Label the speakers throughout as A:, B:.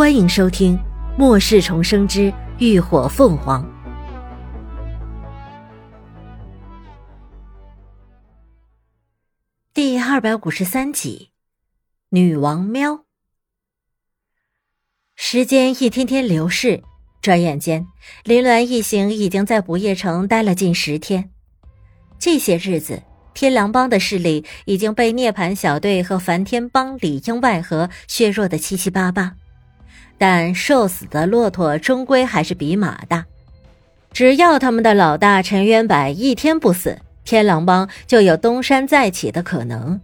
A: 欢迎收听《末世重生之浴火凤凰》第二百五十三集《女王喵》。时间一天天流逝，转眼间，林鸾一行已经在不夜城待了近十天。这些日子，天狼帮的势力已经被涅槃小队和梵天帮里应外合，削弱的七七八八。但瘦死的骆驼终归还是比马大，只要他们的老大陈渊柏一天不死，天狼帮就有东山再起的可能。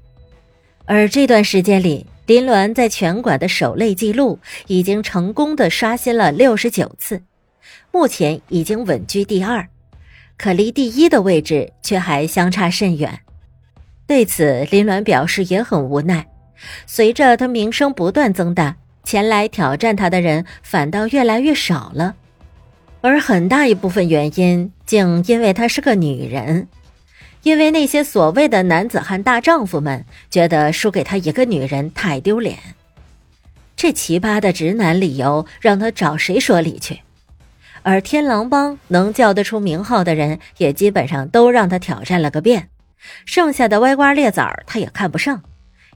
A: 而这段时间里，林鸾在拳馆的守擂记录已经成功的刷新了六十九次，目前已经稳居第二，可离第一的位置却还相差甚远。对此，林鸾表示也很无奈。随着他名声不断增大。前来挑战他的人反倒越来越少了，而很大一部分原因竟因为她是个女人，因为那些所谓的男子汉大丈夫们觉得输给她一个女人太丢脸。这奇葩的直男理由让他找谁说理去？而天狼帮能叫得出名号的人也基本上都让他挑战了个遍，剩下的歪瓜裂枣他也看不上。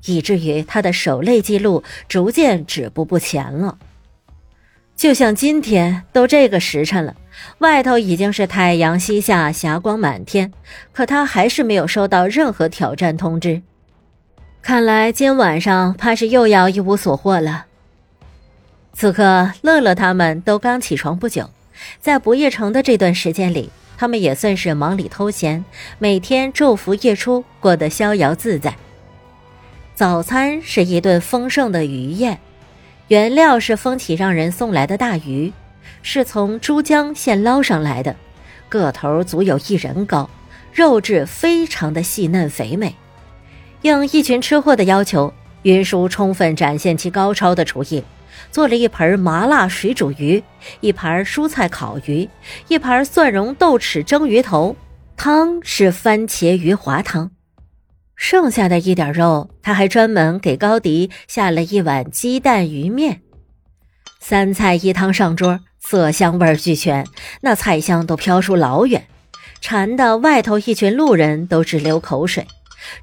A: 以至于他的守擂记录逐渐止步不前了。就像今天都这个时辰了，外头已经是太阳西下，霞光满天，可他还是没有收到任何挑战通知。看来今晚上怕是又要一无所获了。此刻，乐乐他们都刚起床不久，在不夜城的这段时间里，他们也算是忙里偷闲，每天昼伏夜出，过得逍遥自在。早餐是一顿丰盛的鱼宴，原料是风起让人送来的大鱼，是从珠江现捞上来的，个头足有一人高，肉质非常的细嫩肥美。应一群吃货的要求，云叔充分展现其高超的厨艺，做了一盆麻辣水煮鱼，一盘蔬菜烤鱼，一盘蒜蓉豆豉蒸鱼头，汤是番茄鱼滑汤。剩下的一点肉，他还专门给高迪下了一碗鸡蛋鱼面，三菜一汤上桌，色香味俱全，那菜香都飘出老远，馋的外头一群路人都直流口水，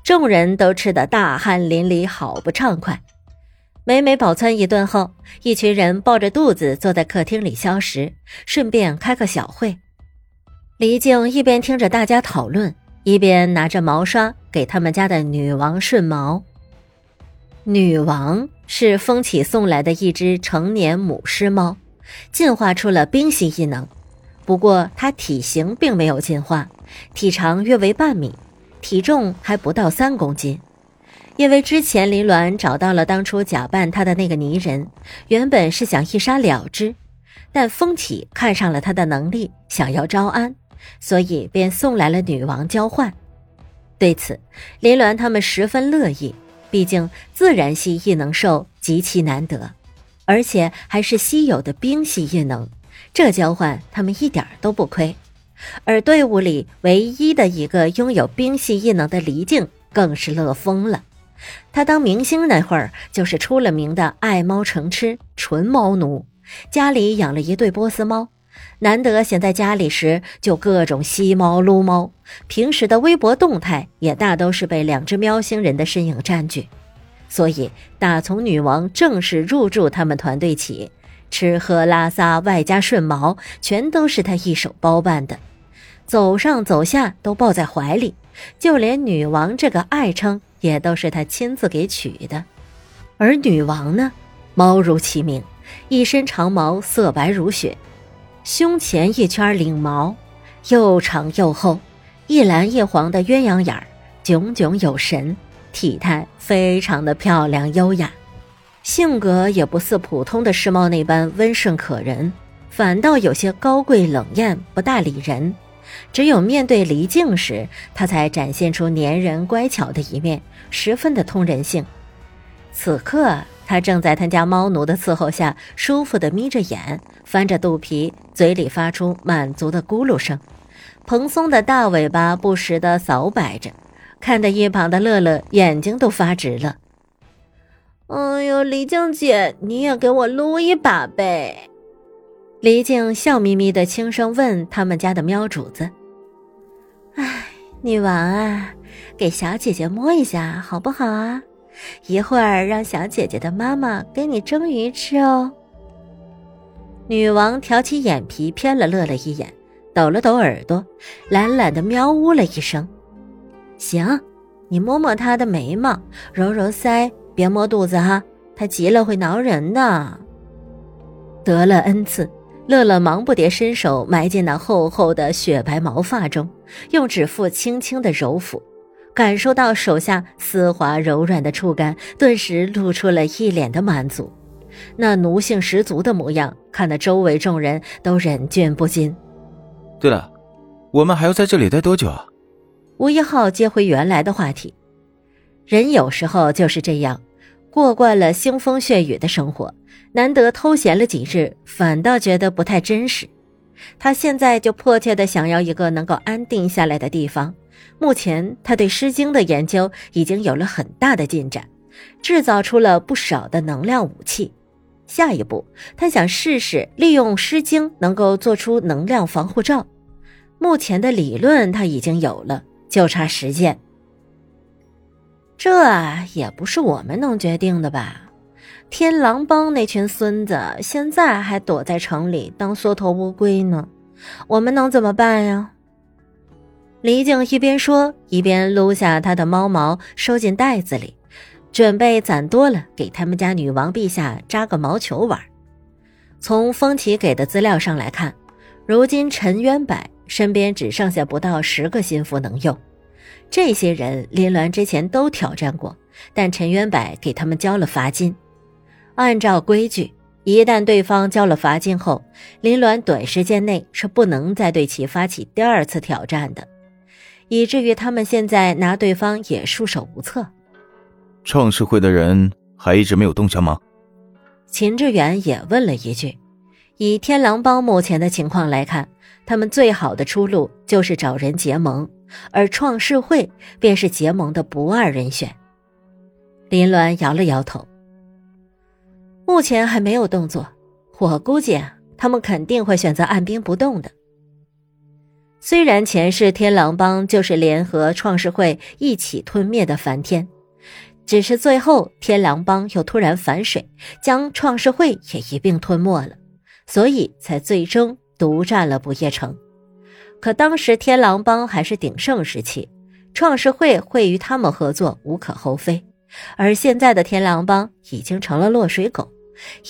A: 众人都吃得大汗淋漓，好不畅快。美美饱餐一顿后，一群人抱着肚子坐在客厅里消食，顺便开个小会。黎静一边听着大家讨论。一边拿着毛刷给他们家的女王顺毛。女王是风起送来的一只成年母狮猫，进化出了冰系异能。不过它体型并没有进化，体长约为半米，体重还不到三公斤。因为之前林鸾找到了当初假扮他的那个泥人，原本是想一杀了之，但风起看上了他的能力，想要招安。所以便送来了女王交换，对此林鸾他们十分乐意，毕竟自然系异能兽极其难得，而且还是稀有的冰系异能，这交换他们一点都不亏。而队伍里唯一的一个拥有冰系异能的黎静更是乐疯了，他当明星那会儿就是出了名的爱猫成痴，纯猫奴，家里养了一对波斯猫。难得闲在家里时，就各种吸猫撸猫。平时的微博动态也大都是被两只喵星人的身影占据。所以，打从女王正式入驻他们团队起，吃喝拉撒外加顺毛，全都是他一手包办的。走上走下都抱在怀里，就连女王这个爱称也都是他亲自给取的。而女王呢，猫如其名，一身长毛，色白如雪。胸前一圈领毛，又长又厚，一蓝一黄的鸳鸯眼儿，炯炯有神，体态非常的漂亮优雅，性格也不似普通的狮猫那般温顺可人，反倒有些高贵冷艳，不大理人。只有面对离境时，他才展现出粘人乖巧的一面，十分的通人性。此刻。他正在他家猫奴的伺候下，舒服的眯着眼，翻着肚皮，嘴里发出满足的咕噜声，蓬松的大尾巴不时的扫摆着，看得一旁的乐乐眼睛都发直了。哎呦，黎静姐，你也给我撸一把呗！黎静笑眯眯的轻声问他们家的喵主子：“哎，女王啊，给小姐姐摸一下好不好啊？一会儿让小姐姐的妈妈给你蒸鱼吃哦。”女王挑起眼皮，偏了乐了一眼，抖了抖耳朵，懒懒的喵呜了一声：“行，你摸摸她的眉毛，揉揉腮，别摸肚子哈，她急了会挠人的。”得了恩赐，乐乐忙不迭伸手埋进那厚厚的雪白毛发中，用指腹轻轻的揉抚，感受到手下丝滑柔软的触感，顿时露出了一脸的满足。那奴性十足的模样，看得周围众人都忍俊不禁。
B: 对了，我们还要在这里待多久啊？
A: 吴一浩接回原来的话题。人有时候就是这样，过惯了腥风血雨的生活，难得偷闲了几日，反倒觉得不太真实。他现在就迫切的想要一个能够安定下来的地方。目前，他对《诗经》的研究已经有了很大的进展，制造出了不少的能量武器。下一步，他想试试利用《诗经》能够做出能量防护罩。目前的理论他已经有了，就差实践。这也不是我们能决定的吧？天狼帮那群孙子现在还躲在城里当缩头乌龟呢，我们能怎么办呀？李靖一边说，一边撸下他的猫毛，收进袋子里。准备攒多了，给他们家女王陛下扎个毛球玩。从风起给的资料上来看，如今陈渊柏身边只剩下不到十个心腹能用。这些人林鸾之前都挑战过，但陈渊柏给他们交了罚金。按照规矩，一旦对方交了罚金后，林鸾短时间内是不能再对其发起第二次挑战的，以至于他们现在拿对方也束手无策。
B: 创世会的人还一直没有动向吗？
A: 秦志远也问了一句。以天狼帮目前的情况来看，他们最好的出路就是找人结盟，而创世会便是结盟的不二人选。林鸾摇了摇头，目前还没有动作。我估计他们肯定会选择按兵不动的。虽然前世天狼帮就是联合创世会一起吞灭的梵天。只是最后，天狼帮又突然反水，将创世会也一并吞没了，所以才最终独占了不夜城。可当时天狼帮还是鼎盛时期，创世会会与他们合作无可厚非。而现在的天狼帮已经成了落水狗，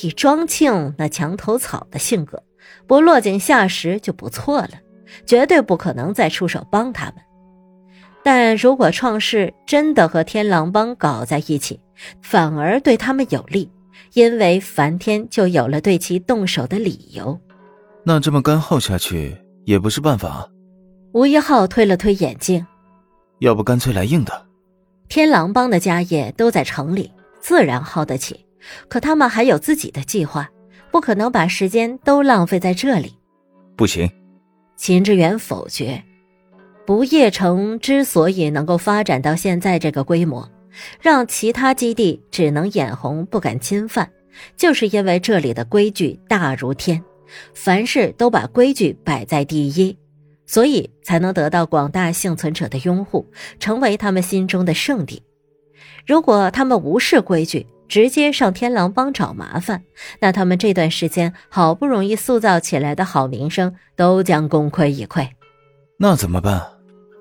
A: 以庄庆那墙头草的性格，不落井下石就不错了，绝对不可能再出手帮他们。但如果创世真的和天狼帮搞在一起，反而对他们有利，因为梵天就有了对其动手的理由。
B: 那这么干耗下去也不是办法。
A: 吴一浩推了推眼镜，
B: 要不干脆来硬的。
A: 天狼帮的家业都在城里，自然耗得起。可他们还有自己的计划，不可能把时间都浪费在这里。
B: 不行，
A: 秦志远否决。不夜城之所以能够发展到现在这个规模，让其他基地只能眼红不敢侵犯，就是因为这里的规矩大如天，凡事都把规矩摆在第一，所以才能得到广大幸存者的拥护，成为他们心中的圣地。如果他们无视规矩，直接上天狼帮找麻烦，那他们这段时间好不容易塑造起来的好名声都将功亏一篑。
B: 那怎么办？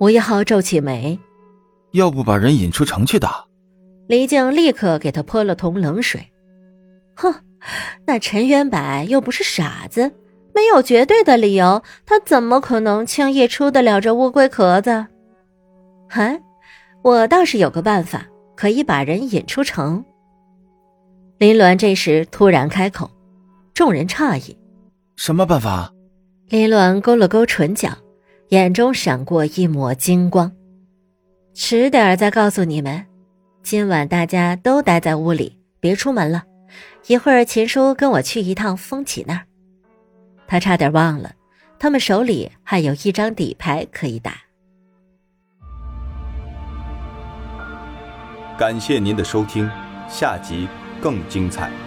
A: 吴一豪皱起眉，
B: 要不把人引出城去打？
A: 李靖立刻给他泼了桶冷水。哼，那陈元柏又不是傻子，没有绝对的理由，他怎么可能轻易出得了这乌龟壳子？哼，我倒是有个办法，可以把人引出城。林鸾这时突然开口，众人诧异：
B: 什么办法？
A: 林鸾勾了勾唇角。眼中闪过一抹金光，迟点儿再告诉你们。今晚大家都待在屋里，别出门了。一会儿秦叔跟我去一趟风起那儿。他差点忘了，他们手里还有一张底牌可以打。
C: 感谢您的收听，下集
B: 更精彩。